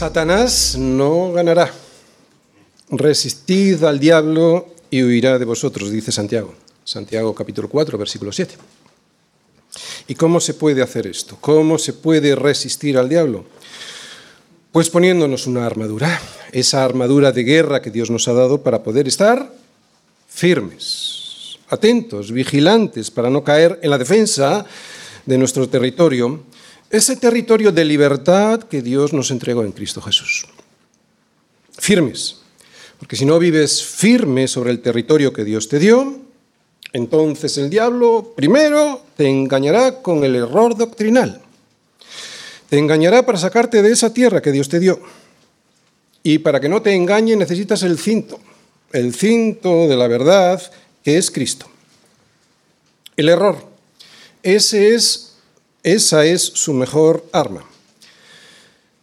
Satanás no ganará. Resistid al diablo y huirá de vosotros, dice Santiago. Santiago capítulo 4, versículo 7. ¿Y cómo se puede hacer esto? ¿Cómo se puede resistir al diablo? Pues poniéndonos una armadura, esa armadura de guerra que Dios nos ha dado para poder estar firmes, atentos, vigilantes, para no caer en la defensa de nuestro territorio ese territorio de libertad que Dios nos entregó en Cristo Jesús. Firmes, porque si no vives firme sobre el territorio que Dios te dio, entonces el diablo primero te engañará con el error doctrinal. Te engañará para sacarte de esa tierra que Dios te dio. Y para que no te engañe necesitas el cinto, el cinto de la verdad que es Cristo. El error. Ese es esa es su mejor arma.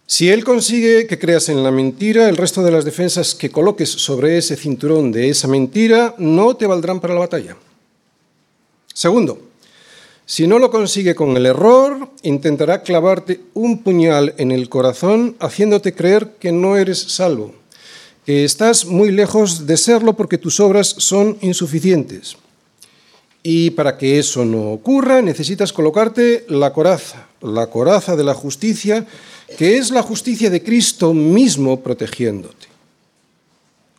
Si él consigue que creas en la mentira, el resto de las defensas que coloques sobre ese cinturón de esa mentira no te valdrán para la batalla. Segundo, si no lo consigue con el error, intentará clavarte un puñal en el corazón haciéndote creer que no eres salvo, que estás muy lejos de serlo porque tus obras son insuficientes. Y para que eso no ocurra, necesitas colocarte la coraza, la coraza de la justicia, que es la justicia de Cristo mismo protegiéndote.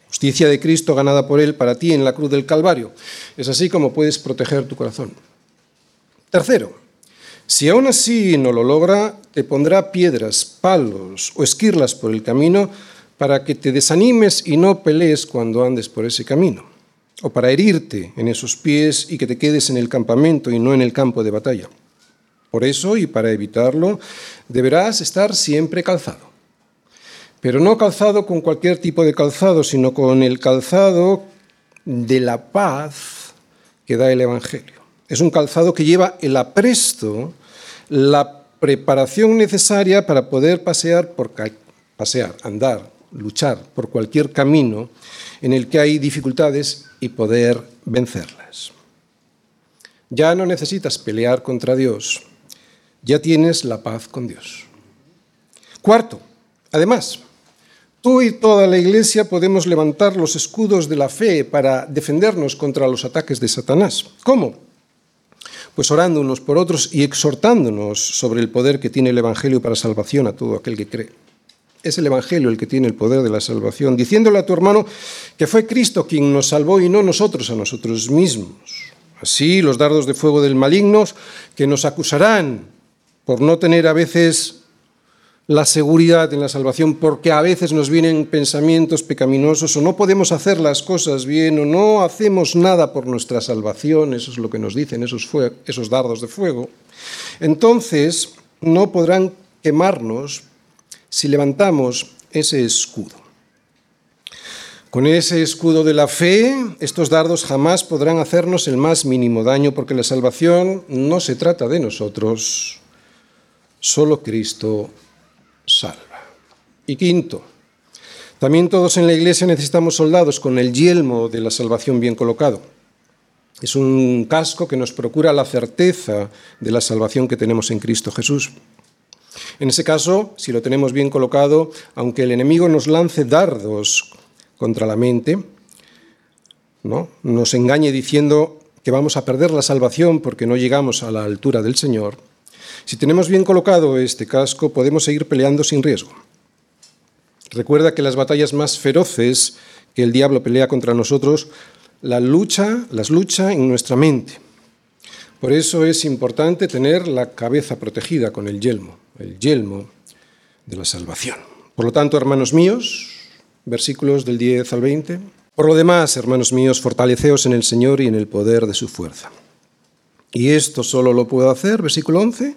Justicia de Cristo ganada por Él para ti en la cruz del Calvario. Es así como puedes proteger tu corazón. Tercero, si aún así no lo logra, te pondrá piedras, palos o esquirlas por el camino para que te desanimes y no pelees cuando andes por ese camino o para herirte en esos pies y que te quedes en el campamento y no en el campo de batalla. Por eso, y para evitarlo, deberás estar siempre calzado. Pero no calzado con cualquier tipo de calzado, sino con el calzado de la paz que da el Evangelio. Es un calzado que lleva el apresto, la preparación necesaria para poder pasear, por, pasear, andar, luchar por cualquier camino en el que hay dificultades y poder vencerlas. Ya no necesitas pelear contra Dios, ya tienes la paz con Dios. Cuarto, además, tú y toda la Iglesia podemos levantar los escudos de la fe para defendernos contra los ataques de Satanás. ¿Cómo? Pues orando unos por otros y exhortándonos sobre el poder que tiene el Evangelio para salvación a todo aquel que cree. Es el Evangelio el que tiene el poder de la salvación, diciéndole a tu hermano que fue Cristo quien nos salvó y no nosotros a nosotros mismos. Así los dardos de fuego del maligno que nos acusarán por no tener a veces la seguridad en la salvación, porque a veces nos vienen pensamientos pecaminosos o no podemos hacer las cosas bien o no hacemos nada por nuestra salvación, eso es lo que nos dicen esos, esos dardos de fuego, entonces no podrán quemarnos si levantamos ese escudo. Con ese escudo de la fe, estos dardos jamás podrán hacernos el más mínimo daño porque la salvación no se trata de nosotros, solo Cristo salva. Y quinto, también todos en la iglesia necesitamos soldados con el yelmo de la salvación bien colocado. Es un casco que nos procura la certeza de la salvación que tenemos en Cristo Jesús. En ese caso, si lo tenemos bien colocado, aunque el enemigo nos lance dardos contra la mente, ¿no? nos engañe diciendo que vamos a perder la salvación porque no llegamos a la altura del Señor, si tenemos bien colocado este casco, podemos seguir peleando sin riesgo. Recuerda que las batallas más feroces que el diablo pelea contra nosotros, lucha, las lucha en nuestra mente. Por eso es importante tener la cabeza protegida con el yelmo, el yelmo de la salvación. Por lo tanto, hermanos míos, versículos del 10 al 20. Por lo demás, hermanos míos, fortaleceos en el Señor y en el poder de su fuerza. Y esto solo lo puedo hacer, versículo 11,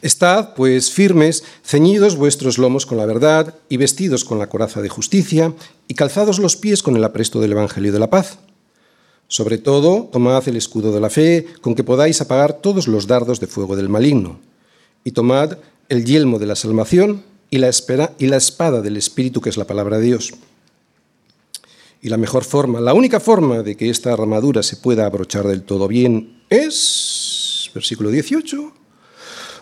Estad, pues, firmes, ceñidos vuestros lomos con la verdad, y vestidos con la coraza de justicia, y calzados los pies con el apresto del Evangelio de la paz. Sobre todo, tomad el escudo de la fe, con que podáis apagar todos los dardos de fuego del maligno, y tomad el yelmo de la salvación y la, espada del Espíritu, que es la palabra de Dios. Y la mejor forma, la única forma de que esta armadura se pueda abrochar del todo bien es, versículo 18,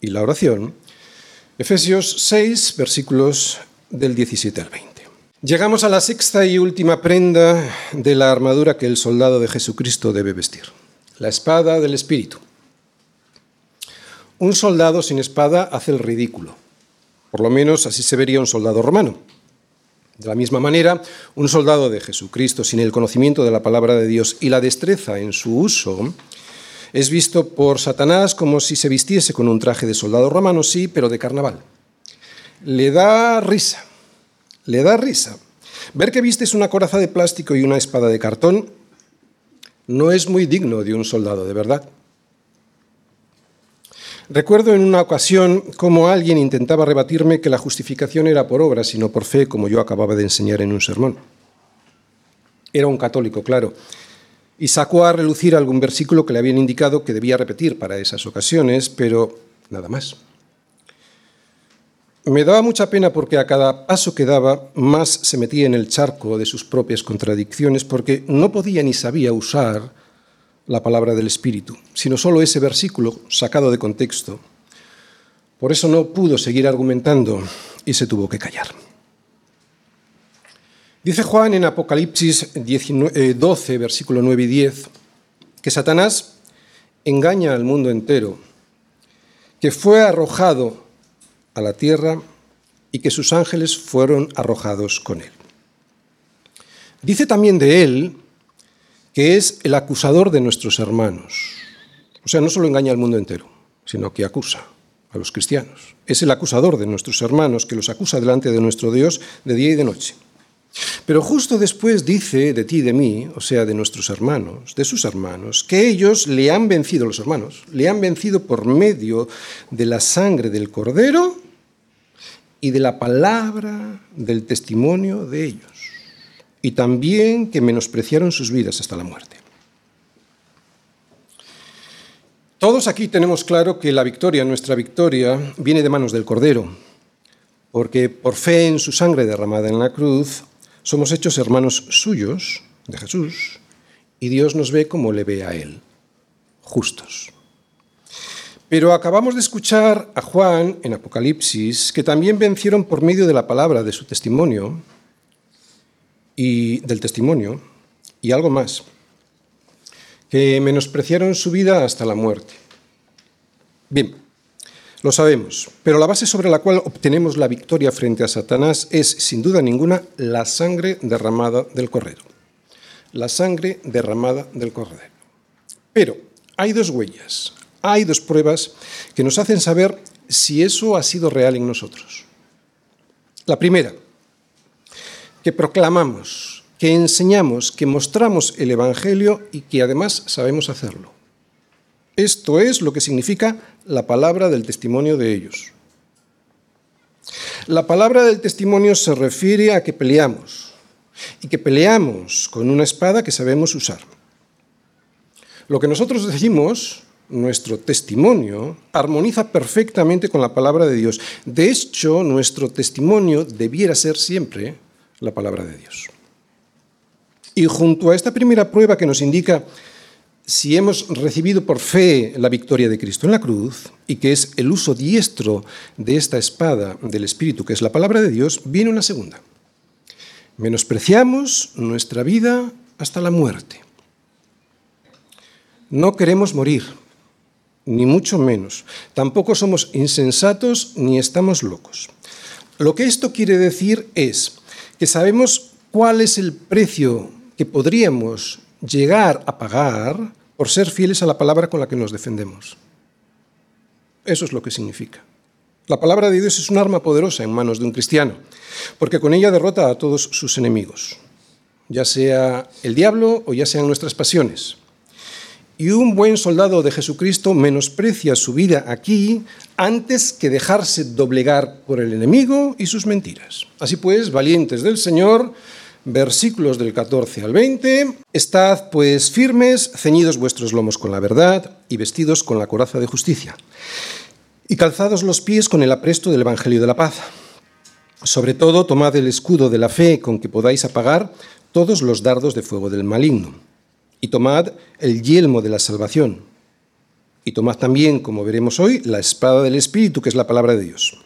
y la oración, Efesios 6, versículos del 17 al 20. Llegamos a la sexta y última prenda de la armadura que el soldado de Jesucristo debe vestir, la espada del Espíritu. Un soldado sin espada hace el ridículo, por lo menos así se vería un soldado romano. De la misma manera, un soldado de Jesucristo sin el conocimiento de la palabra de Dios y la destreza en su uso es visto por Satanás como si se vistiese con un traje de soldado romano, sí, pero de carnaval. Le da risa, le da risa. Ver que vistes una coraza de plástico y una espada de cartón no es muy digno de un soldado, de verdad. Recuerdo en una ocasión cómo alguien intentaba rebatirme que la justificación era por obra, sino por fe, como yo acababa de enseñar en un sermón. Era un católico, claro, y sacó a relucir algún versículo que le habían indicado que debía repetir para esas ocasiones, pero nada más. Me daba mucha pena porque a cada paso que daba más se metía en el charco de sus propias contradicciones porque no podía ni sabía usar la palabra del Espíritu, sino solo ese versículo sacado de contexto. Por eso no pudo seguir argumentando y se tuvo que callar. Dice Juan en Apocalipsis 12, versículo 9 y 10, que Satanás engaña al mundo entero, que fue arrojado a la tierra y que sus ángeles fueron arrojados con él. Dice también de él que es el acusador de nuestros hermanos. O sea, no solo engaña al mundo entero, sino que acusa a los cristianos. Es el acusador de nuestros hermanos que los acusa delante de nuestro Dios de día y de noche. Pero justo después dice de ti y de mí, o sea, de nuestros hermanos, de sus hermanos, que ellos le han vencido, los hermanos, le han vencido por medio de la sangre del cordero y de la palabra del testimonio de ellos. Y también que menospreciaron sus vidas hasta la muerte. Todos aquí tenemos claro que la victoria, nuestra victoria, viene de manos del Cordero, porque por fe en su sangre derramada en la cruz, somos hechos hermanos suyos, de Jesús, y Dios nos ve como le ve a Él, justos. Pero acabamos de escuchar a Juan en Apocalipsis, que también vencieron por medio de la palabra de su testimonio y del testimonio y algo más, que menospreciaron su vida hasta la muerte. Bien, lo sabemos, pero la base sobre la cual obtenemos la victoria frente a Satanás es, sin duda ninguna, la sangre derramada del Cordero. La sangre derramada del Cordero. Pero hay dos huellas, hay dos pruebas que nos hacen saber si eso ha sido real en nosotros. La primera, que proclamamos, que enseñamos, que mostramos el Evangelio y que además sabemos hacerlo. Esto es lo que significa la palabra del testimonio de ellos. La palabra del testimonio se refiere a que peleamos y que peleamos con una espada que sabemos usar. Lo que nosotros decimos, nuestro testimonio, armoniza perfectamente con la palabra de Dios. De hecho, nuestro testimonio debiera ser siempre la palabra de Dios. Y junto a esta primera prueba que nos indica si hemos recibido por fe la victoria de Cristo en la cruz y que es el uso diestro de esta espada del Espíritu, que es la palabra de Dios, viene una segunda. Menospreciamos nuestra vida hasta la muerte. No queremos morir. ni mucho menos. Tampoco somos insensatos ni estamos locos. Lo que esto quiere decir es que sabemos cuál es el precio que podríamos llegar a pagar por ser fieles a la palabra con la que nos defendemos. Eso es lo que significa. La palabra de Dios es un arma poderosa en manos de un cristiano, porque con ella derrota a todos sus enemigos, ya sea el diablo o ya sean nuestras pasiones. Y un buen soldado de Jesucristo menosprecia su vida aquí antes que dejarse doblegar por el enemigo y sus mentiras. Así pues, valientes del Señor, versículos del 14 al 20, estad pues firmes, ceñidos vuestros lomos con la verdad y vestidos con la coraza de justicia, y calzados los pies con el apresto del Evangelio de la paz. Sobre todo, tomad el escudo de la fe con que podáis apagar todos los dardos de fuego del maligno y tomad el yelmo de la salvación. Y tomad también, como veremos hoy, la espada del Espíritu, que es la palabra de Dios.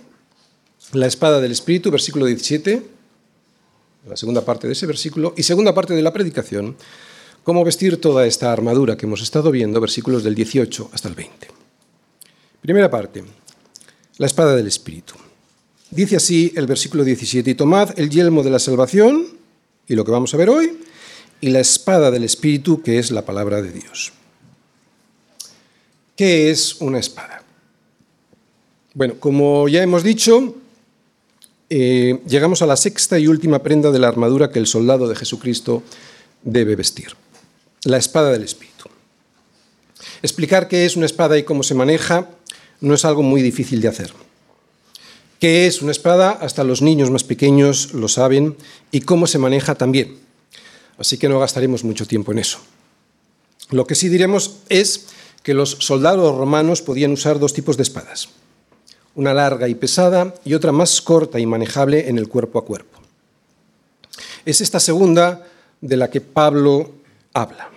la espada del Espíritu, versículo 17, la segunda parte de ese versículo, y segunda parte de la predicación, cómo vestir toda esta armadura que hemos estado viendo, versículos del 18 hasta el 20. Primera parte, la espada del Espíritu. Dice así el versículo 17, y tomad el yelmo de la salvación, y lo que vamos a ver hoy, y la espada del Espíritu, que es la palabra de Dios. ¿Qué es una espada? Bueno, como ya hemos dicho, eh, llegamos a la sexta y última prenda de la armadura que el soldado de Jesucristo debe vestir, la espada del Espíritu. Explicar qué es una espada y cómo se maneja no es algo muy difícil de hacer. ¿Qué es una espada? Hasta los niños más pequeños lo saben y cómo se maneja también así que no gastaremos mucho tiempo en eso. Lo que sí diremos es que los soldados romanos podían usar dos tipos de espadas, una larga y pesada y otra más corta y manejable en el cuerpo a cuerpo. Es esta segunda de la que Pablo habla.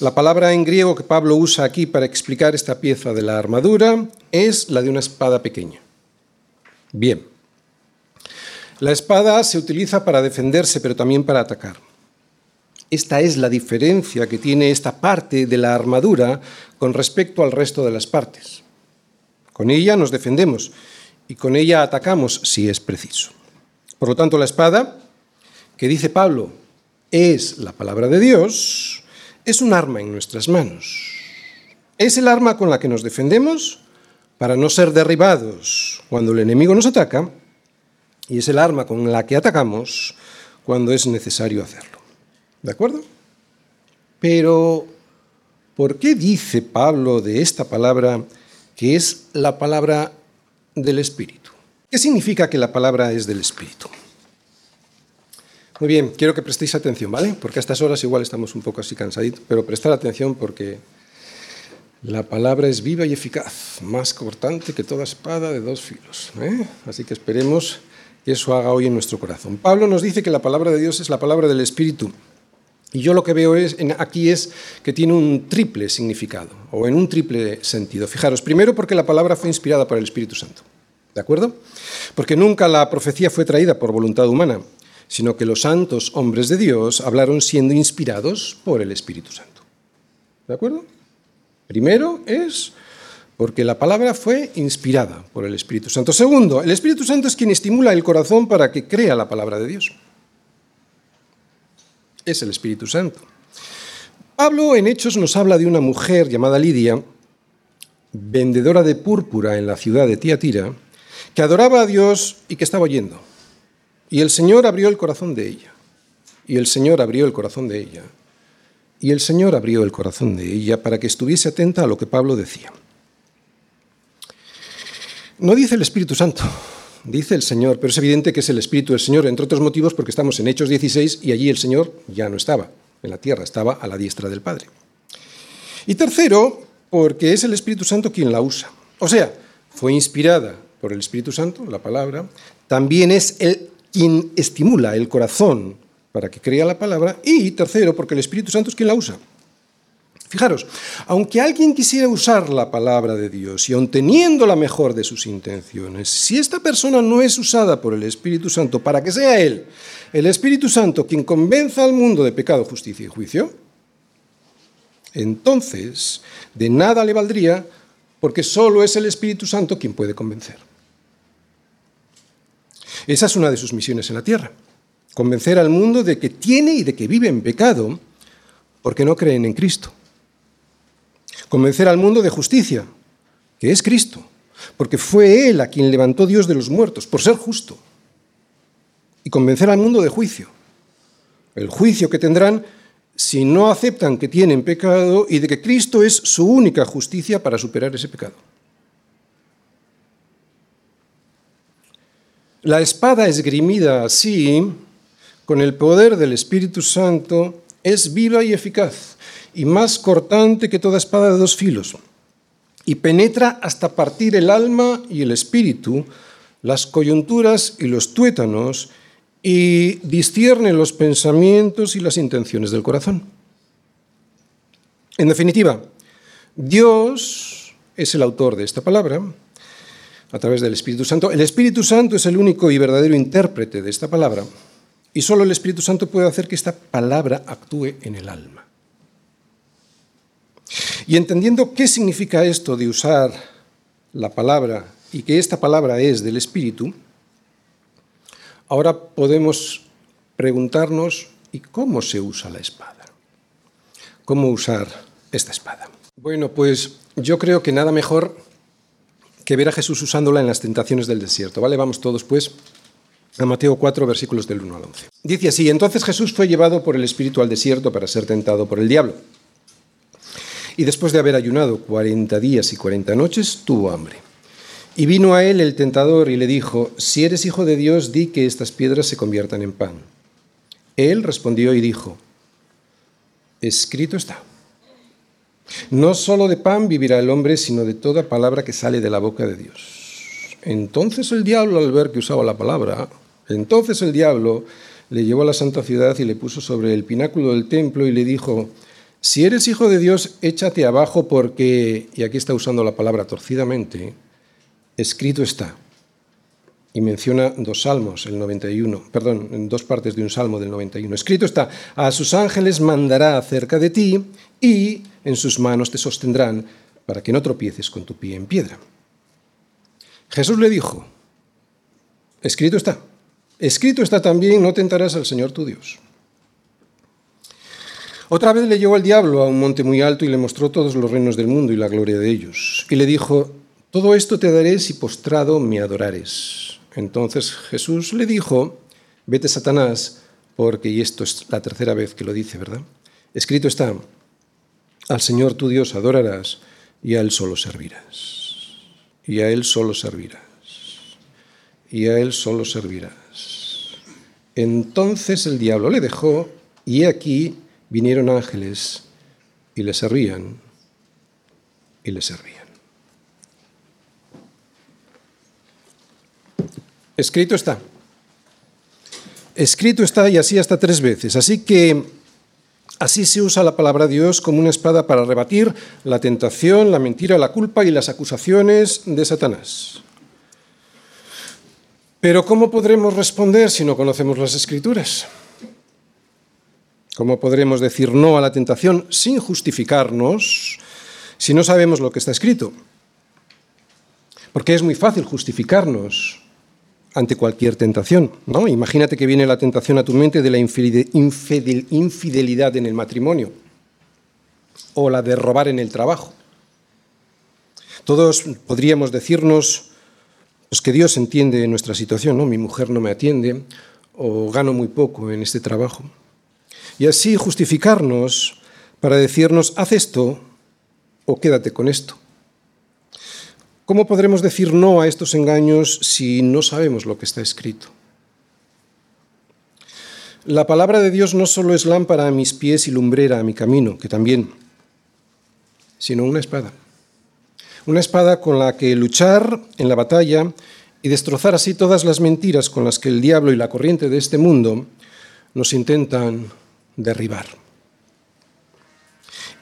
La palabra en griego que Pablo usa aquí para explicar esta pieza de la armadura es la de una espada pequeña. Bien. La espada se utiliza para defenderse, pero también para atacar. Esta es la diferencia que tiene esta parte de la armadura con respecto al resto de las partes. Con ella nos defendemos y con ella atacamos si es preciso. Por lo tanto, la espada, que dice Pablo, es la palabra de Dios, es un arma en nuestras manos. Es el arma con la que nos defendemos para no ser derribados cuando el enemigo nos ataca y es el arma con la que atacamos cuando es necesario hacerlo. ¿De acuerdo? Pero, ¿por qué dice Pablo de esta palabra que es la palabra del Espíritu? ¿Qué significa que la palabra es del Espíritu? Muy bien, quiero que prestéis atención, ¿vale? Porque a estas horas igual estamos un poco así cansaditos, pero prestar atención porque la palabra es viva y eficaz, más cortante que toda espada de dos filos. ¿eh? Así que esperemos que eso haga hoy en nuestro corazón. Pablo nos dice que la palabra de Dios es la palabra del Espíritu. Y yo lo que veo es, aquí es que tiene un triple significado, o en un triple sentido. Fijaros, primero porque la palabra fue inspirada por el Espíritu Santo, ¿de acuerdo? Porque nunca la profecía fue traída por voluntad humana, sino que los santos hombres de Dios hablaron siendo inspirados por el Espíritu Santo. ¿De acuerdo? Primero es porque la palabra fue inspirada por el Espíritu Santo. Segundo, el Espíritu Santo es quien estimula el corazón para que crea la palabra de Dios es el Espíritu Santo. Pablo en Hechos nos habla de una mujer llamada Lidia, vendedora de púrpura en la ciudad de Tiatira, que adoraba a Dios y que estaba oyendo. Y el Señor abrió el corazón de ella. Y el Señor abrió el corazón de ella. Y el Señor abrió el corazón de ella para que estuviese atenta a lo que Pablo decía. No dice el Espíritu Santo, dice el Señor, pero es evidente que es el Espíritu del Señor, entre otros motivos porque estamos en Hechos 16 y allí el Señor ya no estaba en la tierra, estaba a la diestra del Padre. Y tercero, porque es el Espíritu Santo quien la usa. O sea, fue inspirada por el Espíritu Santo, la palabra, también es el quien estimula el corazón para que crea la palabra, y tercero, porque el Espíritu Santo es quien la usa. Fijaros, aunque alguien quisiera usar la palabra de Dios y aun teniendo la mejor de sus intenciones, si esta persona no es usada por el Espíritu Santo para que sea Él, el Espíritu Santo, quien convenza al mundo de pecado, justicia y juicio, entonces de nada le valdría porque solo es el Espíritu Santo quien puede convencer. Esa es una de sus misiones en la tierra, convencer al mundo de que tiene y de que vive en pecado porque no creen en Cristo. Convencer al mundo de justicia, que es Cristo, porque fue Él a quien levantó Dios de los muertos, por ser justo. Y convencer al mundo de juicio, el juicio que tendrán si no aceptan que tienen pecado y de que Cristo es su única justicia para superar ese pecado. La espada esgrimida así, con el poder del Espíritu Santo, es viva y eficaz y más cortante que toda espada de dos filos, y penetra hasta partir el alma y el espíritu, las coyunturas y los tuétanos, y discierne los pensamientos y las intenciones del corazón. En definitiva, Dios es el autor de esta palabra a través del Espíritu Santo. El Espíritu Santo es el único y verdadero intérprete de esta palabra y solo el Espíritu Santo puede hacer que esta palabra actúe en el alma. Y entendiendo qué significa esto de usar la palabra y que esta palabra es del Espíritu, ahora podemos preguntarnos, ¿y cómo se usa la espada? ¿Cómo usar esta espada? Bueno, pues yo creo que nada mejor que ver a Jesús usándola en las tentaciones del desierto, ¿vale? Vamos todos pues a Mateo 4, versículos del 1 al 11. Dice así, entonces Jesús fue llevado por el Espíritu al desierto para ser tentado por el diablo. Y después de haber ayunado cuarenta días y cuarenta noches, tuvo hambre. Y vino a él el tentador y le dijo, si eres hijo de Dios, di que estas piedras se conviertan en pan. Él respondió y dijo, escrito está. No solo de pan vivirá el hombre, sino de toda palabra que sale de la boca de Dios. Entonces el diablo, al ver que usaba la palabra, entonces el diablo le llevó a la santa ciudad y le puso sobre el pináculo del templo y le dijo, si eres hijo de Dios, échate abajo porque, y aquí está usando la palabra torcidamente, escrito está. Y menciona dos salmos, el 91, perdón, en dos partes de un salmo del 91. Escrito está, a sus ángeles mandará acerca de ti y en sus manos te sostendrán para que no tropieces con tu pie en piedra. Jesús le dijo, escrito está, escrito está también, no tentarás al Señor tu Dios. Otra vez le llevó el diablo a un monte muy alto y le mostró todos los reinos del mundo y la gloria de ellos. Y le dijo, todo esto te daré si postrado me adorares. Entonces Jesús le dijo, vete Satanás, porque, y esto es la tercera vez que lo dice, ¿verdad? Escrito está, al Señor tu Dios adorarás y a Él solo servirás. Y a Él solo servirás. Y a Él solo servirás. Entonces el diablo le dejó y aquí vinieron ángeles y le servían y le servían. Escrito está. Escrito está y así hasta tres veces. Así que así se usa la palabra Dios como una espada para rebatir la tentación, la mentira, la culpa y las acusaciones de Satanás. Pero ¿cómo podremos responder si no conocemos las escrituras? ¿Cómo podremos decir no a la tentación sin justificarnos si no sabemos lo que está escrito? Porque es muy fácil justificarnos ante cualquier tentación, ¿no? Imagínate que viene la tentación a tu mente de la infidelidad en el matrimonio o la de robar en el trabajo. Todos podríamos decirnos pues, que Dios entiende nuestra situación, ¿no? Mi mujer no me atiende o gano muy poco en este trabajo y así justificarnos para decirnos, haz esto o quédate con esto. ¿Cómo podremos decir no a estos engaños si no sabemos lo que está escrito? La palabra de Dios no solo es lámpara a mis pies y lumbrera a mi camino, que también, sino una espada. Una espada con la que luchar en la batalla y destrozar así todas las mentiras con las que el diablo y la corriente de este mundo nos intentan derribar.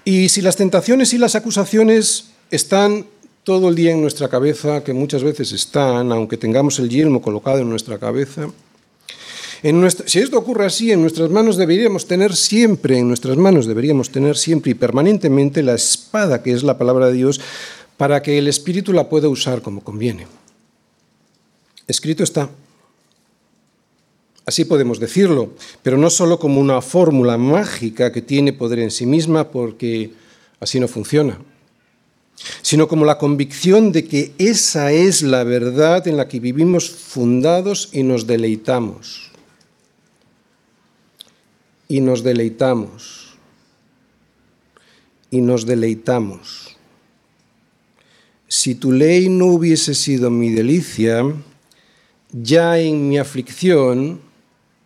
Y si las tentaciones y las acusaciones están todo el día en nuestra cabeza, que muchas veces están, aunque tengamos el yelmo colocado en nuestra cabeza, si esto ocurre así, en nuestras manos deberíamos tener siempre, en nuestras manos deberíamos tener siempre y permanentemente la espada que es la palabra de Dios para que el Espíritu la pueda usar como conviene. Escrito está. Así podemos decirlo, pero no solo como una fórmula mágica que tiene poder en sí misma, porque así no funciona, sino como la convicción de que esa es la verdad en la que vivimos fundados y nos deleitamos. Y nos deleitamos. Y nos deleitamos. Si tu ley no hubiese sido mi delicia, ya en mi aflicción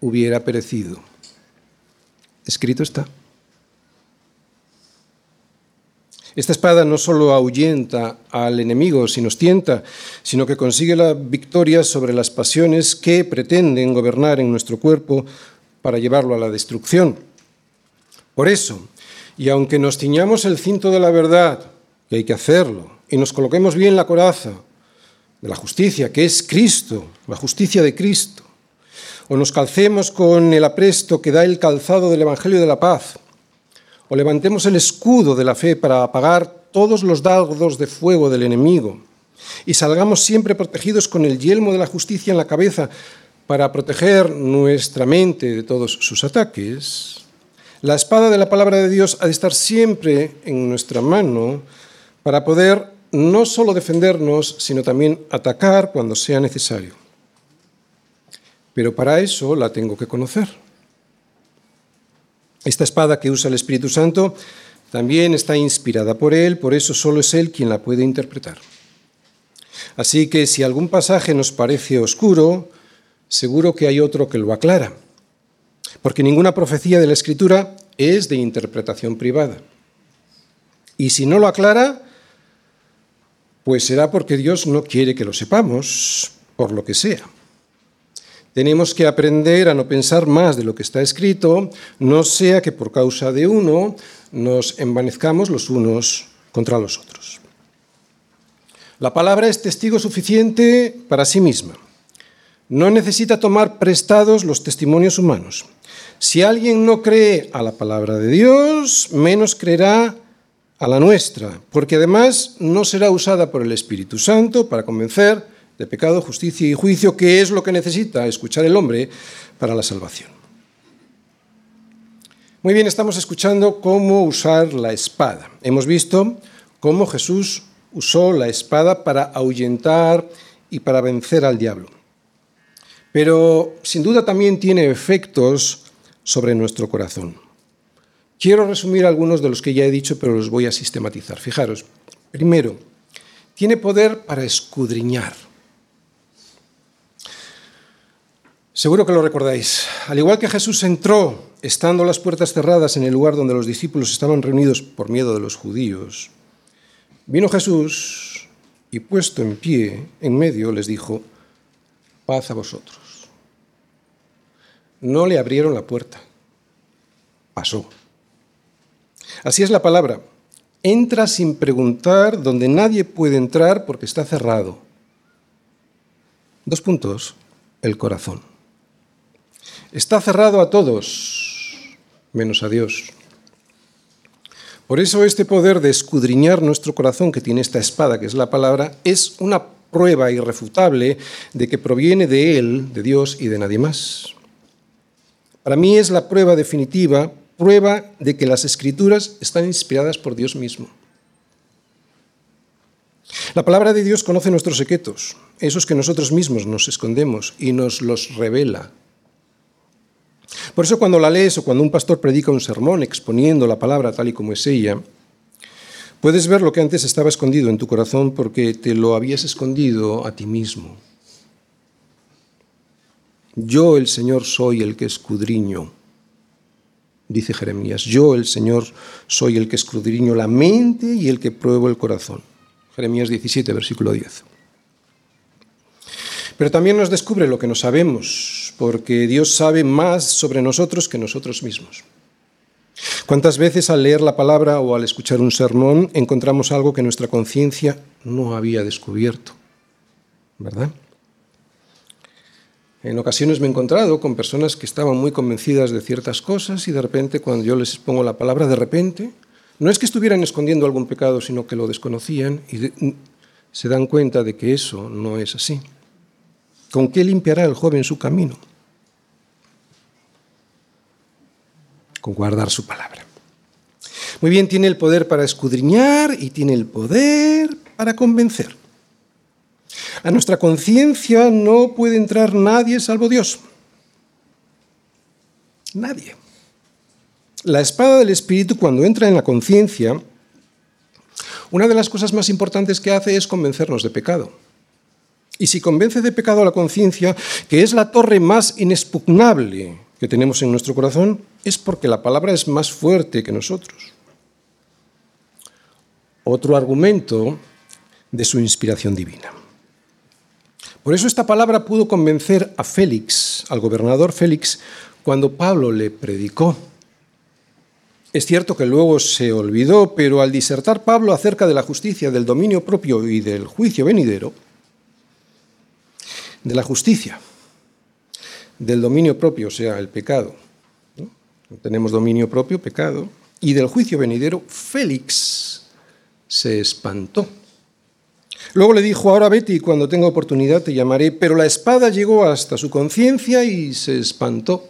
hubiera perecido. Escrito está. Esta espada no solo ahuyenta al enemigo, si nos tienta, sino que consigue la victoria sobre las pasiones que pretenden gobernar en nuestro cuerpo para llevarlo a la destrucción. Por eso, y aunque nos ciñamos el cinto de la verdad, que hay que hacerlo, y nos coloquemos bien la coraza de la justicia, que es Cristo, la justicia de Cristo, o nos calcemos con el apresto que da el calzado del Evangelio de la paz, o levantemos el escudo de la fe para apagar todos los dardos de fuego del enemigo, y salgamos siempre protegidos con el yelmo de la justicia en la cabeza para proteger nuestra mente de todos sus ataques, la espada de la palabra de Dios ha de estar siempre en nuestra mano para poder no solo defendernos, sino también atacar cuando sea necesario. Pero para eso la tengo que conocer. Esta espada que usa el Espíritu Santo también está inspirada por Él, por eso solo es Él quien la puede interpretar. Así que si algún pasaje nos parece oscuro, seguro que hay otro que lo aclara, porque ninguna profecía de la Escritura es de interpretación privada. Y si no lo aclara, pues será porque Dios no quiere que lo sepamos, por lo que sea. Tenemos que aprender a no pensar más de lo que está escrito, no sea que por causa de uno nos envanezcamos los unos contra los otros. La palabra es testigo suficiente para sí misma. No necesita tomar prestados los testimonios humanos. Si alguien no cree a la palabra de Dios, menos creerá a la nuestra, porque además no será usada por el Espíritu Santo para convencer de pecado, justicia y juicio, que es lo que necesita escuchar el hombre para la salvación. Muy bien, estamos escuchando cómo usar la espada. Hemos visto cómo Jesús usó la espada para ahuyentar y para vencer al diablo. Pero sin duda también tiene efectos sobre nuestro corazón. Quiero resumir algunos de los que ya he dicho, pero los voy a sistematizar. Fijaros, primero, tiene poder para escudriñar. Seguro que lo recordáis. Al igual que Jesús entró, estando las puertas cerradas en el lugar donde los discípulos estaban reunidos por miedo de los judíos, vino Jesús y puesto en pie, en medio, les dijo, paz a vosotros. No le abrieron la puerta. Pasó. Así es la palabra. Entra sin preguntar donde nadie puede entrar porque está cerrado. Dos puntos. El corazón. Está cerrado a todos, menos a Dios. Por eso este poder de escudriñar nuestro corazón que tiene esta espada, que es la palabra, es una prueba irrefutable de que proviene de Él, de Dios y de nadie más. Para mí es la prueba definitiva, prueba de que las escrituras están inspiradas por Dios mismo. La palabra de Dios conoce nuestros secretos, esos que nosotros mismos nos escondemos, y nos los revela. Por eso cuando la lees o cuando un pastor predica un sermón exponiendo la palabra tal y como es ella, puedes ver lo que antes estaba escondido en tu corazón porque te lo habías escondido a ti mismo. Yo el Señor soy el que escudriño. dice Jeremías. Yo, el Señor, soy el que escudriño la mente y el que pruebo el corazón. Jeremías 17, versículo 10. Pero también nos descubre lo que no sabemos, porque Dios sabe más sobre nosotros que nosotros mismos. ¿Cuántas veces al leer la palabra o al escuchar un sermón encontramos algo que nuestra conciencia no había descubierto? ¿Verdad? En ocasiones me he encontrado con personas que estaban muy convencidas de ciertas cosas y de repente cuando yo les pongo la palabra, de repente, no es que estuvieran escondiendo algún pecado, sino que lo desconocían y se dan cuenta de que eso no es así. ¿Con qué limpiará el joven su camino? Guardar su palabra. Muy bien, tiene el poder para escudriñar y tiene el poder para convencer. A nuestra conciencia no puede entrar nadie salvo Dios. Nadie. La espada del Espíritu cuando entra en la conciencia, una de las cosas más importantes que hace es convencernos de pecado. Y si convence de pecado a la conciencia, que es la torre más inexpugnable que tenemos en nuestro corazón, es porque la palabra es más fuerte que nosotros. Otro argumento de su inspiración divina. Por eso esta palabra pudo convencer a Félix, al gobernador Félix, cuando Pablo le predicó. Es cierto que luego se olvidó, pero al disertar Pablo acerca de la justicia, del dominio propio y del juicio venidero, de la justicia, del dominio propio, o sea, el pecado, tenemos dominio propio, pecado, y del juicio venidero, Félix se espantó. Luego le dijo, ahora vete y cuando tenga oportunidad te llamaré, pero la espada llegó hasta su conciencia y se espantó.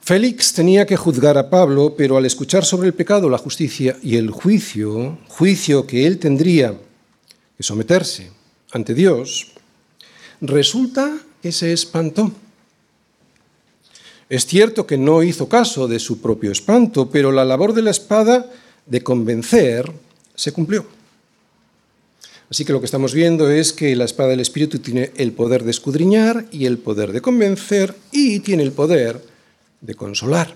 Félix tenía que juzgar a Pablo, pero al escuchar sobre el pecado, la justicia y el juicio, juicio que él tendría que someterse ante Dios, resulta que se espantó. Es cierto que no hizo caso de su propio espanto, pero la labor de la espada de convencer se cumplió. Así que lo que estamos viendo es que la espada del Espíritu tiene el poder de escudriñar y el poder de convencer y tiene el poder de consolar.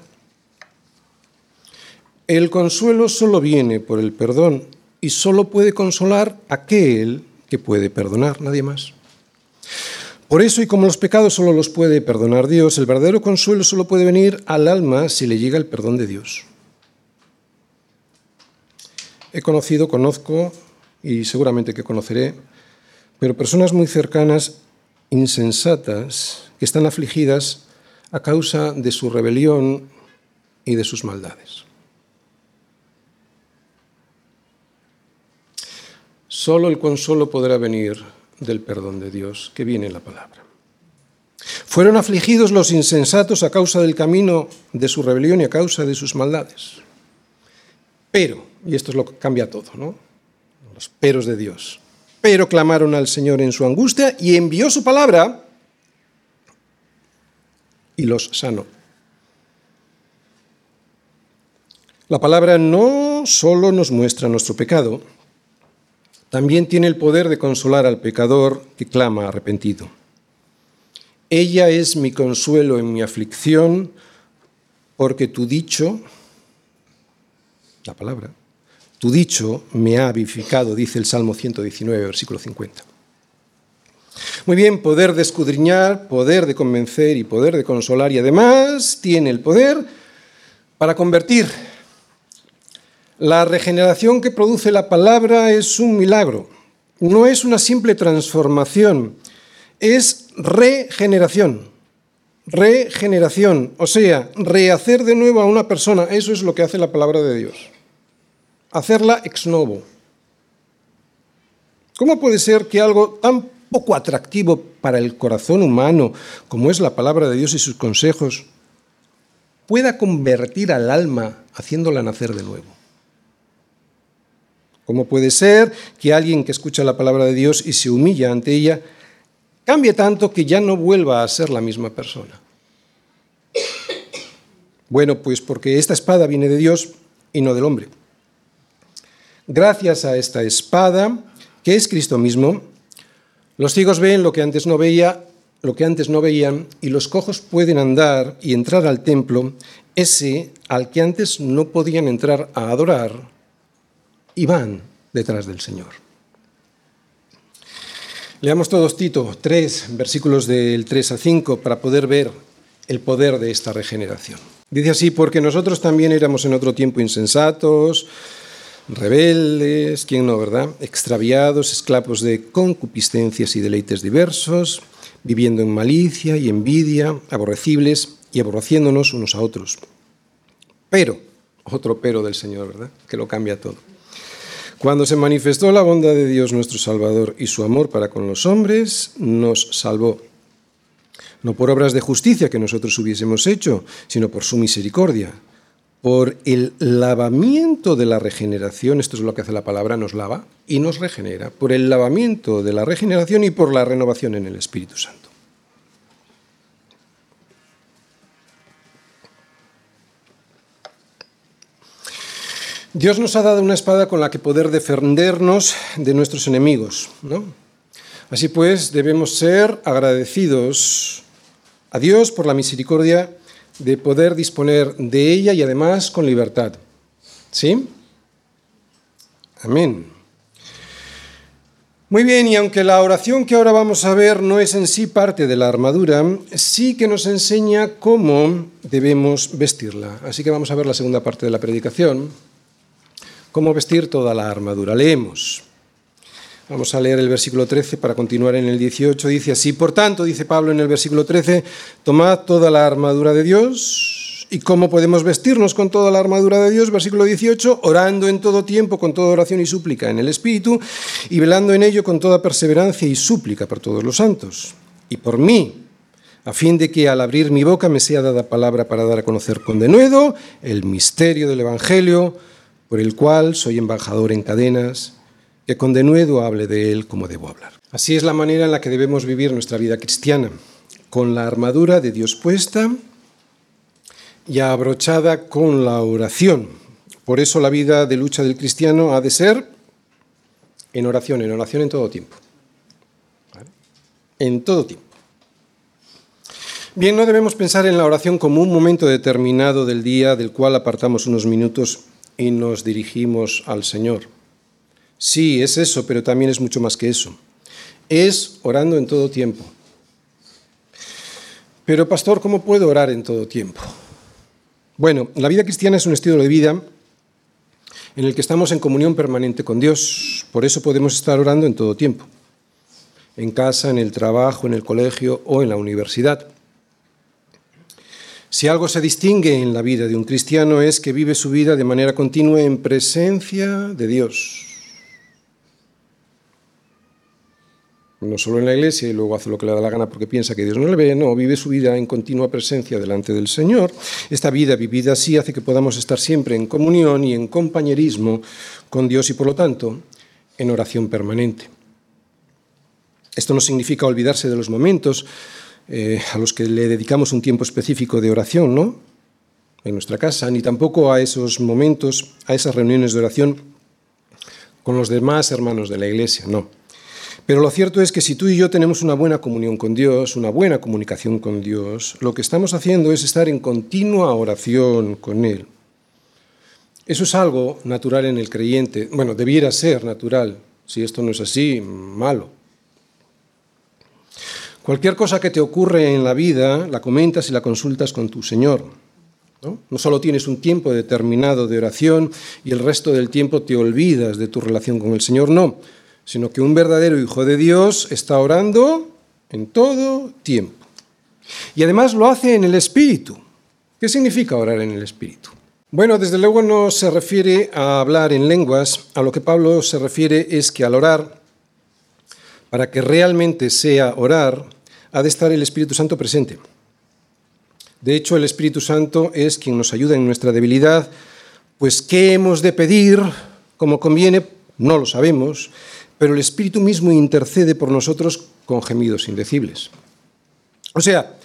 El consuelo solo viene por el perdón y solo puede consolar aquel que puede perdonar, nadie más. Por eso, y como los pecados solo los puede perdonar Dios, el verdadero consuelo solo puede venir al alma si le llega el perdón de Dios. He conocido, conozco y seguramente que conoceré, pero personas muy cercanas, insensatas, que están afligidas a causa de su rebelión y de sus maldades. Solo el consuelo podrá venir del perdón de Dios que viene en la palabra. Fueron afligidos los insensatos a causa del camino de su rebelión y a causa de sus maldades. Pero, y esto es lo que cambia todo, ¿no? Los peros de Dios. Pero clamaron al Señor en su angustia y envió su palabra y los sanó. La palabra no solo nos muestra nuestro pecado, también tiene el poder de consolar al pecador que clama arrepentido. Ella es mi consuelo en mi aflicción, porque tu dicho la palabra. Tu dicho me ha vivificado, dice el Salmo 119, versículo 50. Muy bien, poder de escudriñar, poder de convencer y poder de consolar y además tiene el poder para convertir. La regeneración que produce la palabra es un milagro, no es una simple transformación, es regeneración. Regeneración, o sea, rehacer de nuevo a una persona, eso es lo que hace la palabra de Dios hacerla ex novo. ¿Cómo puede ser que algo tan poco atractivo para el corazón humano como es la palabra de Dios y sus consejos pueda convertir al alma haciéndola nacer de nuevo? ¿Cómo puede ser que alguien que escucha la palabra de Dios y se humilla ante ella cambie tanto que ya no vuelva a ser la misma persona? Bueno, pues porque esta espada viene de Dios y no del hombre. Gracias a esta espada, que es Cristo mismo, los ciegos ven lo que antes no veía, lo que antes no veían, y los cojos pueden andar y entrar al templo, ese al que antes no podían entrar a adorar, y van detrás del Señor. Leamos todos Tito 3, versículos del 3 al 5, para poder ver el poder de esta regeneración. Dice así, porque nosotros también éramos en otro tiempo insensatos, rebeldes, ¿quién no, verdad? Extraviados, esclavos de concupiscencias y deleites diversos, viviendo en malicia y envidia, aborrecibles y aborreciéndonos unos a otros. Pero, otro pero del Señor, ¿verdad? Que lo cambia todo. Cuando se manifestó la bondad de Dios nuestro Salvador y su amor para con los hombres, nos salvó. No por obras de justicia que nosotros hubiésemos hecho, sino por su misericordia por el lavamiento de la regeneración, esto es lo que hace la palabra, nos lava y nos regenera, por el lavamiento de la regeneración y por la renovación en el Espíritu Santo. Dios nos ha dado una espada con la que poder defendernos de nuestros enemigos. ¿no? Así pues, debemos ser agradecidos a Dios por la misericordia de poder disponer de ella y además con libertad. ¿Sí? Amén. Muy bien, y aunque la oración que ahora vamos a ver no es en sí parte de la armadura, sí que nos enseña cómo debemos vestirla. Así que vamos a ver la segunda parte de la predicación, cómo vestir toda la armadura. Leemos. Vamos a leer el versículo 13 para continuar en el 18. Dice así, por tanto, dice Pablo en el versículo 13, tomad toda la armadura de Dios. ¿Y cómo podemos vestirnos con toda la armadura de Dios? Versículo 18, orando en todo tiempo con toda oración y súplica en el Espíritu y velando en ello con toda perseverancia y súplica por todos los santos. Y por mí, a fin de que al abrir mi boca me sea dada palabra para dar a conocer con denuedo el misterio del Evangelio, por el cual soy embajador en cadenas que con denuedo hable de él como debo hablar. Así es la manera en la que debemos vivir nuestra vida cristiana, con la armadura de Dios puesta y abrochada con la oración. Por eso la vida de lucha del cristiano ha de ser en oración, en oración en todo tiempo. En todo tiempo. Bien, no debemos pensar en la oración como un momento determinado del día del cual apartamos unos minutos y nos dirigimos al Señor. Sí, es eso, pero también es mucho más que eso. Es orando en todo tiempo. Pero, pastor, ¿cómo puedo orar en todo tiempo? Bueno, la vida cristiana es un estilo de vida en el que estamos en comunión permanente con Dios. Por eso podemos estar orando en todo tiempo. En casa, en el trabajo, en el colegio o en la universidad. Si algo se distingue en la vida de un cristiano es que vive su vida de manera continua en presencia de Dios. no solo en la iglesia y luego hace lo que le da la gana porque piensa que Dios no le ve, no, vive su vida en continua presencia delante del Señor. Esta vida vivida así hace que podamos estar siempre en comunión y en compañerismo con Dios y por lo tanto en oración permanente. Esto no significa olvidarse de los momentos eh, a los que le dedicamos un tiempo específico de oración, ¿no? En nuestra casa, ni tampoco a esos momentos, a esas reuniones de oración con los demás hermanos de la iglesia, no. Pero lo cierto es que si tú y yo tenemos una buena comunión con Dios, una buena comunicación con Dios, lo que estamos haciendo es estar en continua oración con Él. Eso es algo natural en el creyente. Bueno, debiera ser natural. Si esto no es así, malo. Cualquier cosa que te ocurre en la vida, la comentas y la consultas con tu Señor. ¿no? no solo tienes un tiempo determinado de oración y el resto del tiempo te olvidas de tu relación con el Señor, no sino que un verdadero hijo de Dios está orando en todo tiempo. Y además lo hace en el Espíritu. ¿Qué significa orar en el Espíritu? Bueno, desde luego no se refiere a hablar en lenguas, a lo que Pablo se refiere es que al orar, para que realmente sea orar, ha de estar el Espíritu Santo presente. De hecho, el Espíritu Santo es quien nos ayuda en nuestra debilidad, pues ¿qué hemos de pedir como conviene? No lo sabemos, pero el Espíritu mismo intercede por nosotros con gemidos indecibles. O sea,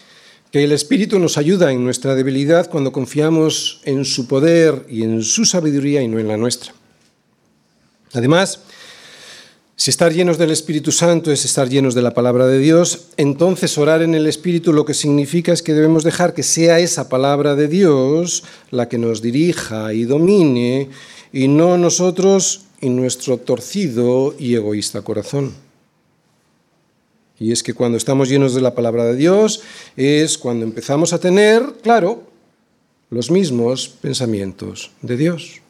que el Espíritu nos ayuda en nuestra debilidad cuando confiamos en su poder y en su sabiduría y no en la nuestra. Además, Si estar llenos del Espíritu Santo es estar llenos de la palabra de Dios, entonces orar en el Espíritu lo que significa es que debemos dejar que sea esa palabra de Dios la que nos dirija y domine y no nosotros y nuestro torcido y egoísta corazón. Y es que cuando estamos llenos de la palabra de Dios es cuando empezamos a tener, claro, los mismos pensamientos de Dios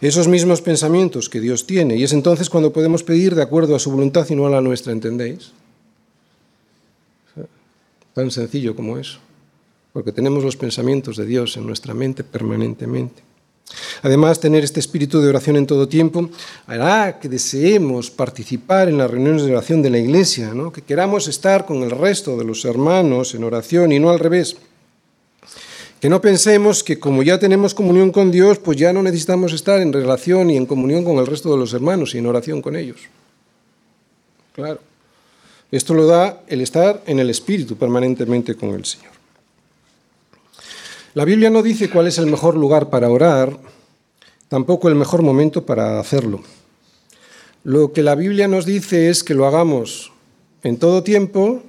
esos mismos pensamientos que Dios tiene. Y es entonces cuando podemos pedir de acuerdo a su voluntad y no a la nuestra, ¿entendéis? Tan sencillo como eso. Porque tenemos los pensamientos de Dios en nuestra mente permanentemente. Además, tener este espíritu de oración en todo tiempo hará que deseemos participar en las reuniones de oración de la Iglesia, ¿no? que queramos estar con el resto de los hermanos en oración y no al revés. Que no pensemos que como ya tenemos comunión con Dios, pues ya no necesitamos estar en relación y en comunión con el resto de los hermanos y en oración con ellos. Claro. Esto lo da el estar en el Espíritu permanentemente con el Señor. La Biblia no dice cuál es el mejor lugar para orar, tampoco el mejor momento para hacerlo. Lo que la Biblia nos dice es que lo hagamos en todo tiempo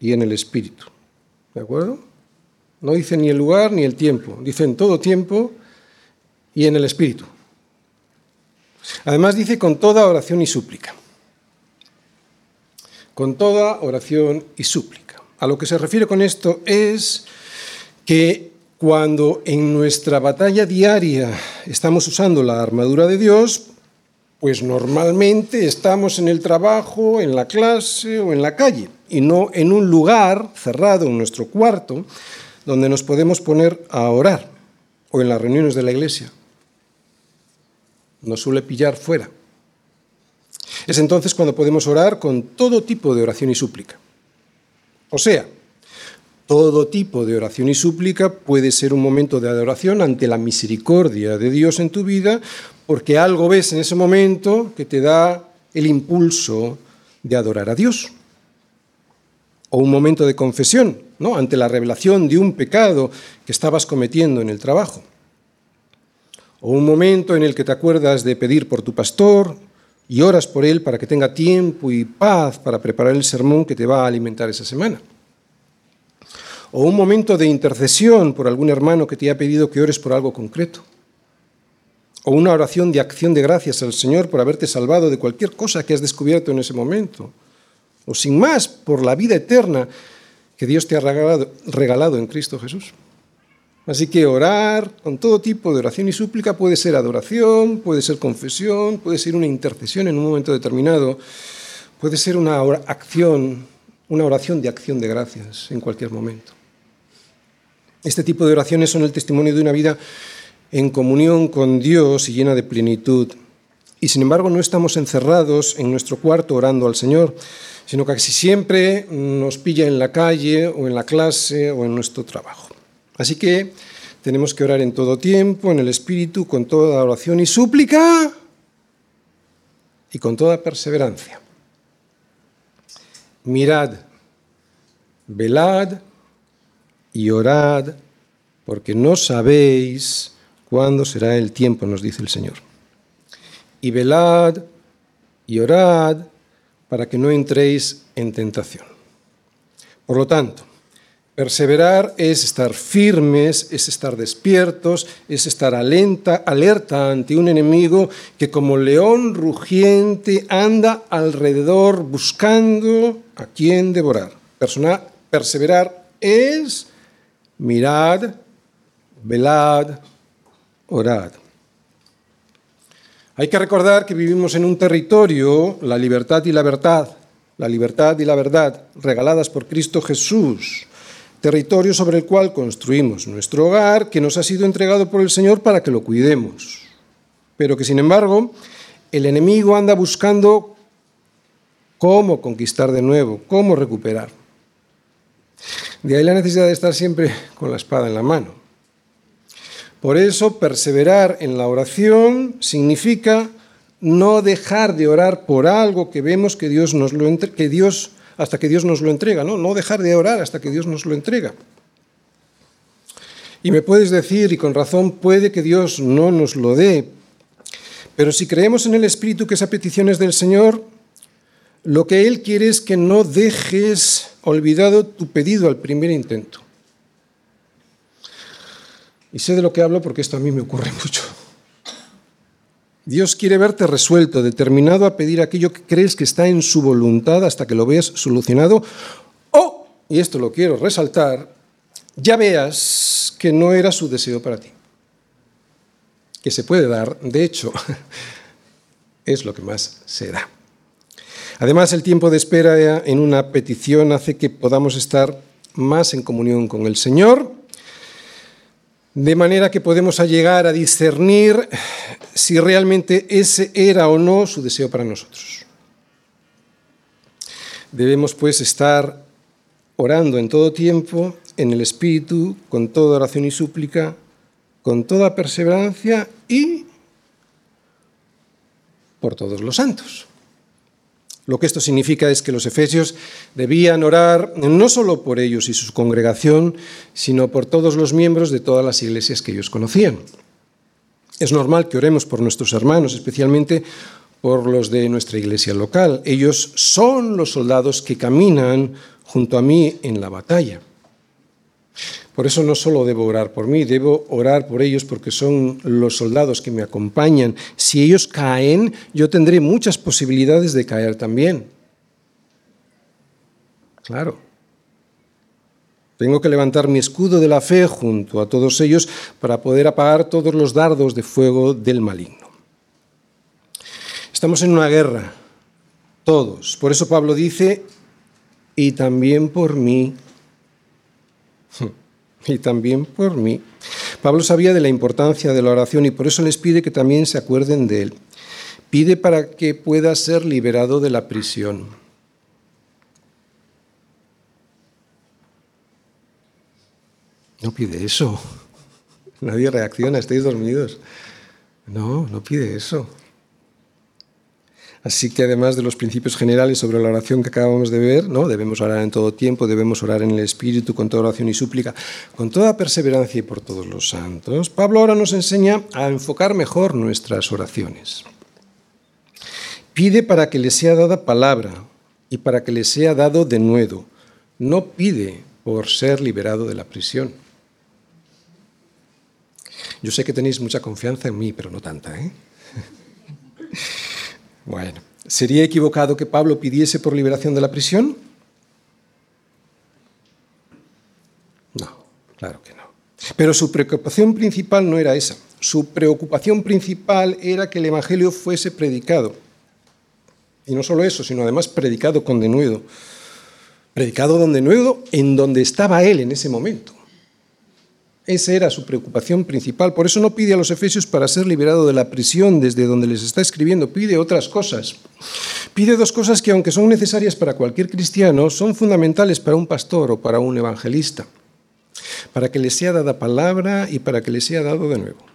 y en el Espíritu. ¿De acuerdo? No dice ni el lugar ni el tiempo, dice en todo tiempo y en el Espíritu. Además dice con toda oración y súplica. Con toda oración y súplica. A lo que se refiere con esto es que cuando en nuestra batalla diaria estamos usando la armadura de Dios, pues normalmente estamos en el trabajo, en la clase o en la calle, y no en un lugar cerrado, en nuestro cuarto, donde nos podemos poner a orar o en las reuniones de la iglesia. Nos suele pillar fuera. Es entonces cuando podemos orar con todo tipo de oración y súplica. O sea, todo tipo de oración y súplica puede ser un momento de adoración ante la misericordia de Dios en tu vida, porque algo ves en ese momento que te da el impulso de adorar a Dios o un momento de confesión, ¿no? ante la revelación de un pecado que estabas cometiendo en el trabajo. O un momento en el que te acuerdas de pedir por tu pastor y oras por él para que tenga tiempo y paz para preparar el sermón que te va a alimentar esa semana. O un momento de intercesión por algún hermano que te ha pedido que ores por algo concreto. O una oración de acción de gracias al Señor por haberte salvado de cualquier cosa que has descubierto en ese momento o sin más por la vida eterna que Dios te ha regalado, en Cristo Jesús. Así que orar con todo tipo de oración y súplica puede ser adoración, puede ser confesión, puede ser una intercesión en un momento determinado, puede ser una acción, una oración de acción de gracias en cualquier momento. Este tipo de oraciones son el testimonio de una vida en comunión con Dios y llena de plenitud. Y sin embargo no estamos encerrados en nuestro cuarto orando al Señor, sino que casi siempre nos pilla en la calle o en la clase o en nuestro trabajo. Así que tenemos que orar en todo tiempo, en el Espíritu, con toda oración y súplica y con toda perseverancia. Mirad, velad y orad, porque no sabéis cuándo será el tiempo, nos dice el Señor. Y velad y orad para que no entréis en tentación. Por lo tanto, perseverar es estar firmes, es estar despiertos, es estar alerta, ante un enemigo que como león rugiente anda alrededor buscando a quien devorar. perseverar es mirad, velad, orad. Hay que recordar que vivimos en un territorio, la libertad y la verdad, la libertad y la verdad, regaladas por Cristo Jesús, territorio sobre el cual construimos nuestro hogar, que nos ha sido entregado por el Señor para que lo cuidemos, pero que sin embargo el enemigo anda buscando cómo conquistar de nuevo, cómo recuperar. De ahí la necesidad de estar siempre con la espada en la mano. Por eso, perseverar en la oración significa no dejar de orar por algo que vemos que Dios nos lo hasta que Dios nos lo entrega, ¿no? No dejar de orar hasta que Dios nos lo entrega. Y me puedes decir, y con razón, puede que Dios no nos lo dé, Pero si creemos en el Espíritu que esa petición es del Señor, lo que Él quiere es que no dejes olvidado tu pedido al primer intento. Y sé de lo que hablo porque esto a mí me ocurre mucho. Dios quiere verte resuelto, determinado a pedir aquello que crees que está en su voluntad hasta que lo veas solucionado. O, y esto lo quiero resaltar, ya veas que no era su deseo para ti. Que se puede dar, de hecho, es lo que más se da. Además, el tiempo de espera en una petición hace que podamos estar más en comunión con el Señor, de manera que podemos llegar a discernir si realmente ese era o no su deseo para nosotros. Debemos pues estar orando en todo tiempo, en el Espíritu, con toda oración y súplica, con toda perseverancia y por todos los santos. Lo que esto significa es que los efesios debían orar no solo por ellos y su congregación, sino por todos los miembros de todas las iglesias que ellos conocían. Es normal que oremos por nuestros hermanos, especialmente por los de nuestra iglesia local. Ellos son los soldados que caminan junto a mí en la batalla. Por eso no solo debo orar por mí, debo orar por ellos porque son los soldados que me acompañan. Si ellos caen, yo tendré muchas posibilidades de caer también. Claro. Tengo que levantar mi escudo de la fe junto a todos ellos para poder apagar todos los dardos de fuego del maligno. Estamos en una guerra, todos. Por eso Pablo dice, y también por mí y también por mí. Pablo sabía de la importancia de la oración y por eso les pide que también se acuerden de él. Pide para que pueda ser liberado de la prisión. No pide eso. Nadie reacciona, estáis dormidos. No, no pide eso. Así que además de los principios generales sobre la oración que acabamos de ver, ¿no? debemos orar en todo tiempo, debemos orar en el Espíritu con toda oración y súplica, con toda perseverancia y por todos los santos. Pablo ahora nos enseña a enfocar mejor nuestras oraciones. Pide para que le sea dada palabra y para que le sea dado de nuevo. No pide por ser liberado de la prisión. Yo sé que tenéis mucha confianza en mí, pero no tanta, ¿eh? Bueno, ¿sería equivocado que Pablo pidiese por liberación de la prisión? No, claro que no. Pero su preocupación principal no era esa. Su preocupación principal era que el Evangelio fuese predicado. Y no solo eso, sino además predicado con denuedo. Predicado con denuedo en donde estaba él en ese momento. Esa era su preocupación principal. Por eso no pide a los efesios para ser liberado de la prisión desde donde les está escribiendo, pide otras cosas. Pide dos cosas que, aunque son necesarias para cualquier cristiano, son fundamentales para un pastor o para un evangelista. Para que le sea dada palabra y para que le sea dado de nuevo.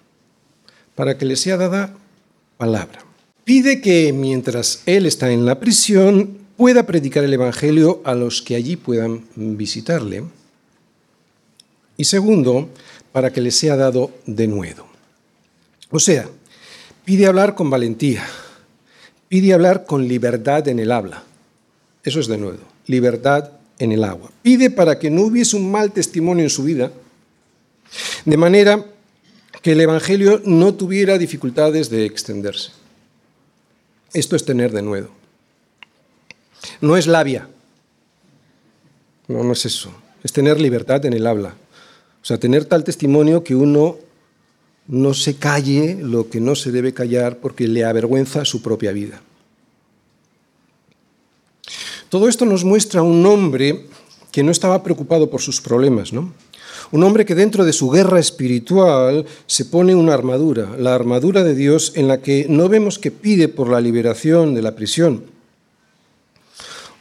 Para que le sea dada palabra. Pide que mientras él está en la prisión pueda predicar el Evangelio a los que allí puedan visitarle y segundo, para que le sea dado de nuevo. O sea, pide hablar con valentía, pide hablar con libertad en el habla. Eso es de nuevo, libertad en el agua. Pide para que no hubiese un mal testimonio en su vida, de manera que el Evangelio no tuviera dificultades de extenderse. Esto es tener de nuevo. No es labia. No, no es eso. Es tener libertad en el habla. O sea, tener tal testimonio que uno no se calle lo que no se debe callar porque le avergüenza su propia vida. Todo esto nos muestra un hombre que no estaba preocupado por sus problemas, ¿no? Un hombre que dentro de su guerra espiritual se pone una armadura, la armadura de Dios en la que no vemos que pide por la liberación de la prisión,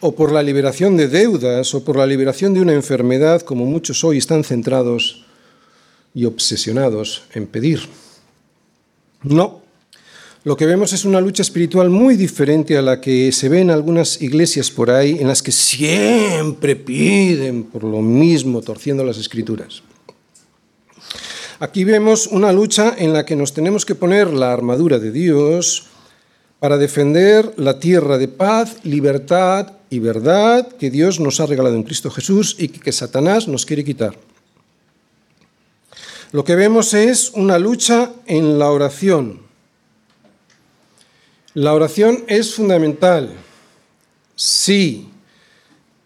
o por la liberación de deudas o por la liberación de una enfermedad, como muchos hoy están centrados y obsesionados en pedir. No, lo que vemos es una lucha espiritual muy diferente a la que se ve en algunas iglesias por ahí, en las que siempre piden por lo mismo, torciendo las escrituras. Aquí vemos una lucha en la que nos tenemos que poner la armadura de Dios para defender la tierra de paz, libertad y verdad que Dios nos ha regalado en Cristo Jesús y que Satanás nos quiere quitar. Lo que vemos es una lucha en la oración. La oración es fundamental, sí,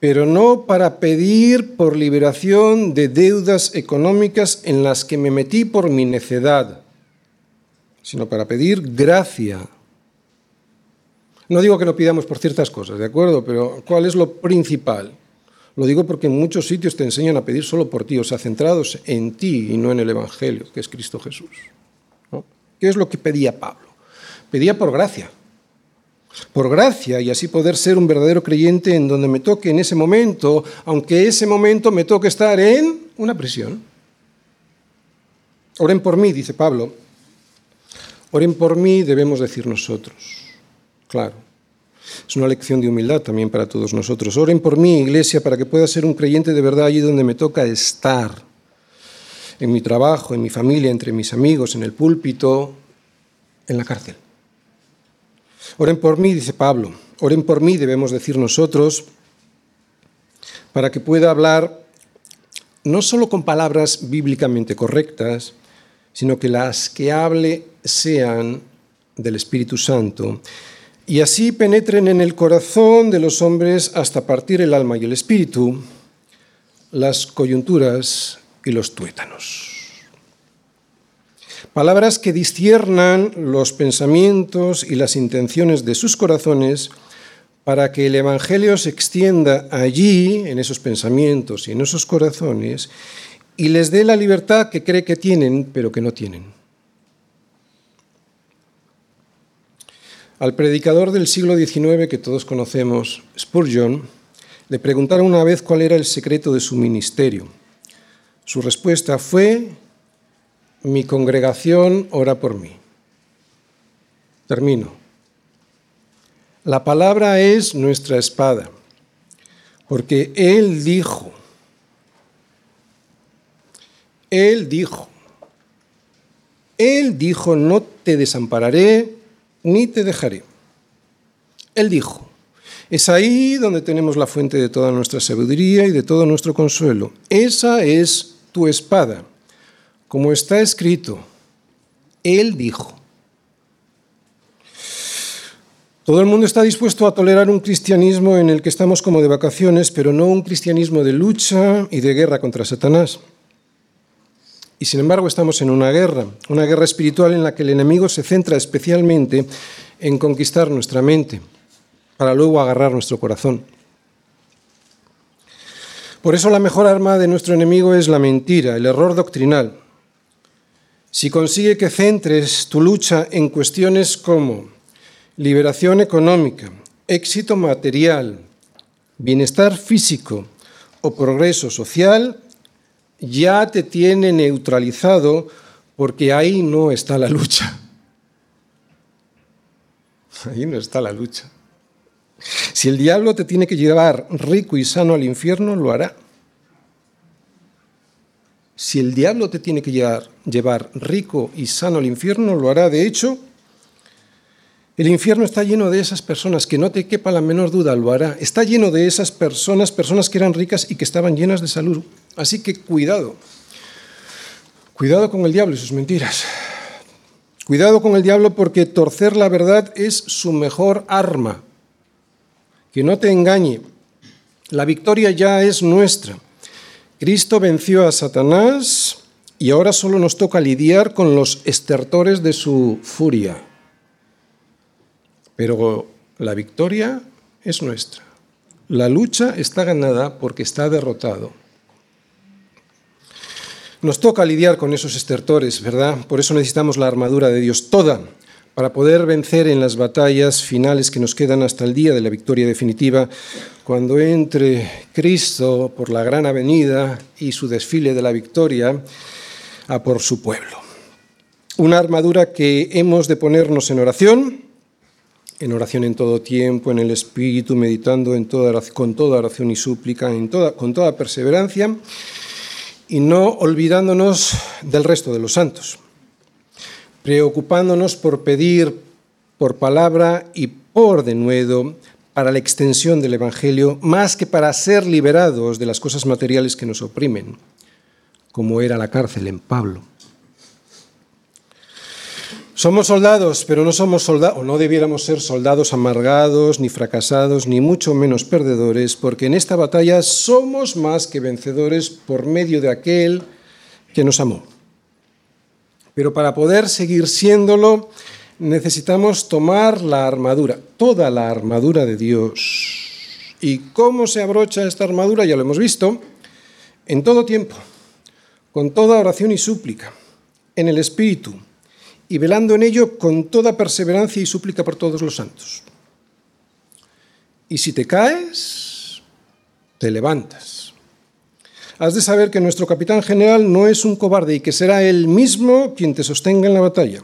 pero no para pedir por liberación de deudas económicas en las que me metí por mi necedad, sino para pedir gracia. No digo que no pidamos por ciertas cosas, ¿de acuerdo? Pero ¿cuál es lo principal? Lo digo porque en muchos sitios te enseñan a pedir solo por ti, o sea, centrados en ti y no en el Evangelio, que es Cristo Jesús. ¿Qué es lo que pedía Pablo? Pedía por gracia. Por gracia y así poder ser un verdadero creyente en donde me toque en ese momento, aunque ese momento me toque estar en una prisión. Oren por mí, dice Pablo. Oren por mí, debemos decir nosotros. Claro. Es una lección de humildad también para todos nosotros. Oren por mí, iglesia, para que pueda ser un creyente de verdad allí donde me toca estar. En mi trabajo, en mi familia, entre mis amigos, en el púlpito, en la cárcel. Oren por mí, dice Pablo. Oren por mí, debemos decir nosotros, para que pueda hablar no solo con palabras bíblicamente correctas, sino que las que hable sean del Espíritu Santo y así penetren en el corazón de los hombres hasta partir el alma y el espíritu, las coyunturas y los tuétanos. Palabras que disciernan los pensamientos y las intenciones de sus corazones para que el Evangelio se extienda allí, en esos pensamientos y en esos corazones, y les dé la libertad que cree que tienen, pero que no tienen. Al predicador del siglo XIX que todos conocemos, Spurgeon, le preguntaron una vez cuál era el secreto de su ministerio. Su respuesta fue, mi congregación ora por mí. Termino. La palabra es nuestra espada, porque Él dijo, Él dijo, Él dijo, no te desampararé ni te dejaré. Él dijo, es ahí donde tenemos la fuente de toda nuestra sabiduría y de todo nuestro consuelo. Esa es tu espada. Como está escrito, Él dijo. Todo el mundo está dispuesto a tolerar un cristianismo en el que estamos como de vacaciones, pero no un cristianismo de lucha y de guerra contra Satanás. Y sin embargo estamos en una guerra, una guerra espiritual en la que el enemigo se centra especialmente en conquistar nuestra mente, para luego agarrar nuestro corazón. Por eso la mejor arma de nuestro enemigo es la mentira, el error doctrinal. Si consigue que centres tu lucha en cuestiones como liberación económica, éxito material, bienestar físico o progreso social, ya te tiene neutralizado porque ahí no está la lucha. Ahí no está la lucha. Si el diablo te tiene que llevar rico y sano al infierno, lo hará. Si el diablo te tiene que llevar, llevar rico y sano al infierno, lo hará. De hecho, el infierno está lleno de esas personas, que no te quepa la menor duda, lo hará. Está lleno de esas personas, personas que eran ricas y que estaban llenas de salud. Así que cuidado. Cuidado con el diablo y sus mentiras. Cuidado con el diablo porque torcer la verdad es su mejor arma. Que no te engañe. La victoria ya es nuestra. Cristo venció a Satanás y ahora solo nos toca lidiar con los estertores de su furia. Pero la victoria es nuestra. La lucha está ganada porque está derrotado. Nos toca lidiar con esos estertores, ¿verdad? Por eso necesitamos la armadura de Dios toda, para poder vencer en las batallas finales que nos quedan hasta el día de la victoria definitiva, cuando entre Cristo por la gran avenida y su desfile de la victoria a por su pueblo. Una armadura que hemos de ponernos en oración, en oración en todo tiempo, en el Espíritu, meditando con toda oración y súplica, con toda perseverancia y no olvidándonos del resto de los santos, preocupándonos por pedir por palabra y por denuedo para la extensión del Evangelio, más que para ser liberados de las cosas materiales que nos oprimen, como era la cárcel en Pablo. Somos soldados, pero no somos soldados, o no debiéramos ser soldados amargados, ni fracasados, ni mucho menos perdedores, porque en esta batalla somos más que vencedores por medio de aquel que nos amó. Pero para poder seguir siéndolo, necesitamos tomar la armadura, toda la armadura de Dios. ¿Y cómo se abrocha esta armadura? Ya lo hemos visto, en todo tiempo, con toda oración y súplica, en el Espíritu y velando en ello con toda perseverancia y súplica por todos los santos. Y si te caes, te levantas. Has de saber que nuestro capitán general no es un cobarde y que será él mismo quien te sostenga en la batalla.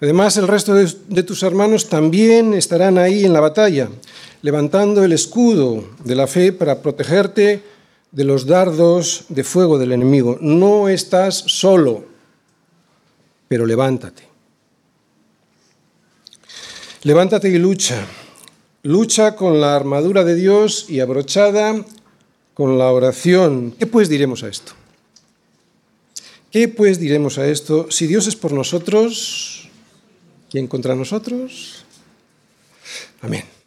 Además, el resto de, de, tus hermanos también estarán ahí en la batalla, levantando el escudo de la fe para protegerte de los dardos de fuego del enemigo. No estás solo pero levántate. Levántate y lucha. Lucha con la armadura de Dios y abrochada con la oración. ¿Qué pues diremos a esto? ¿Qué pues diremos a esto? Si Dios es por nosotros, ¿quién contra nosotros? Amén.